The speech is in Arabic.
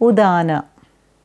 उदान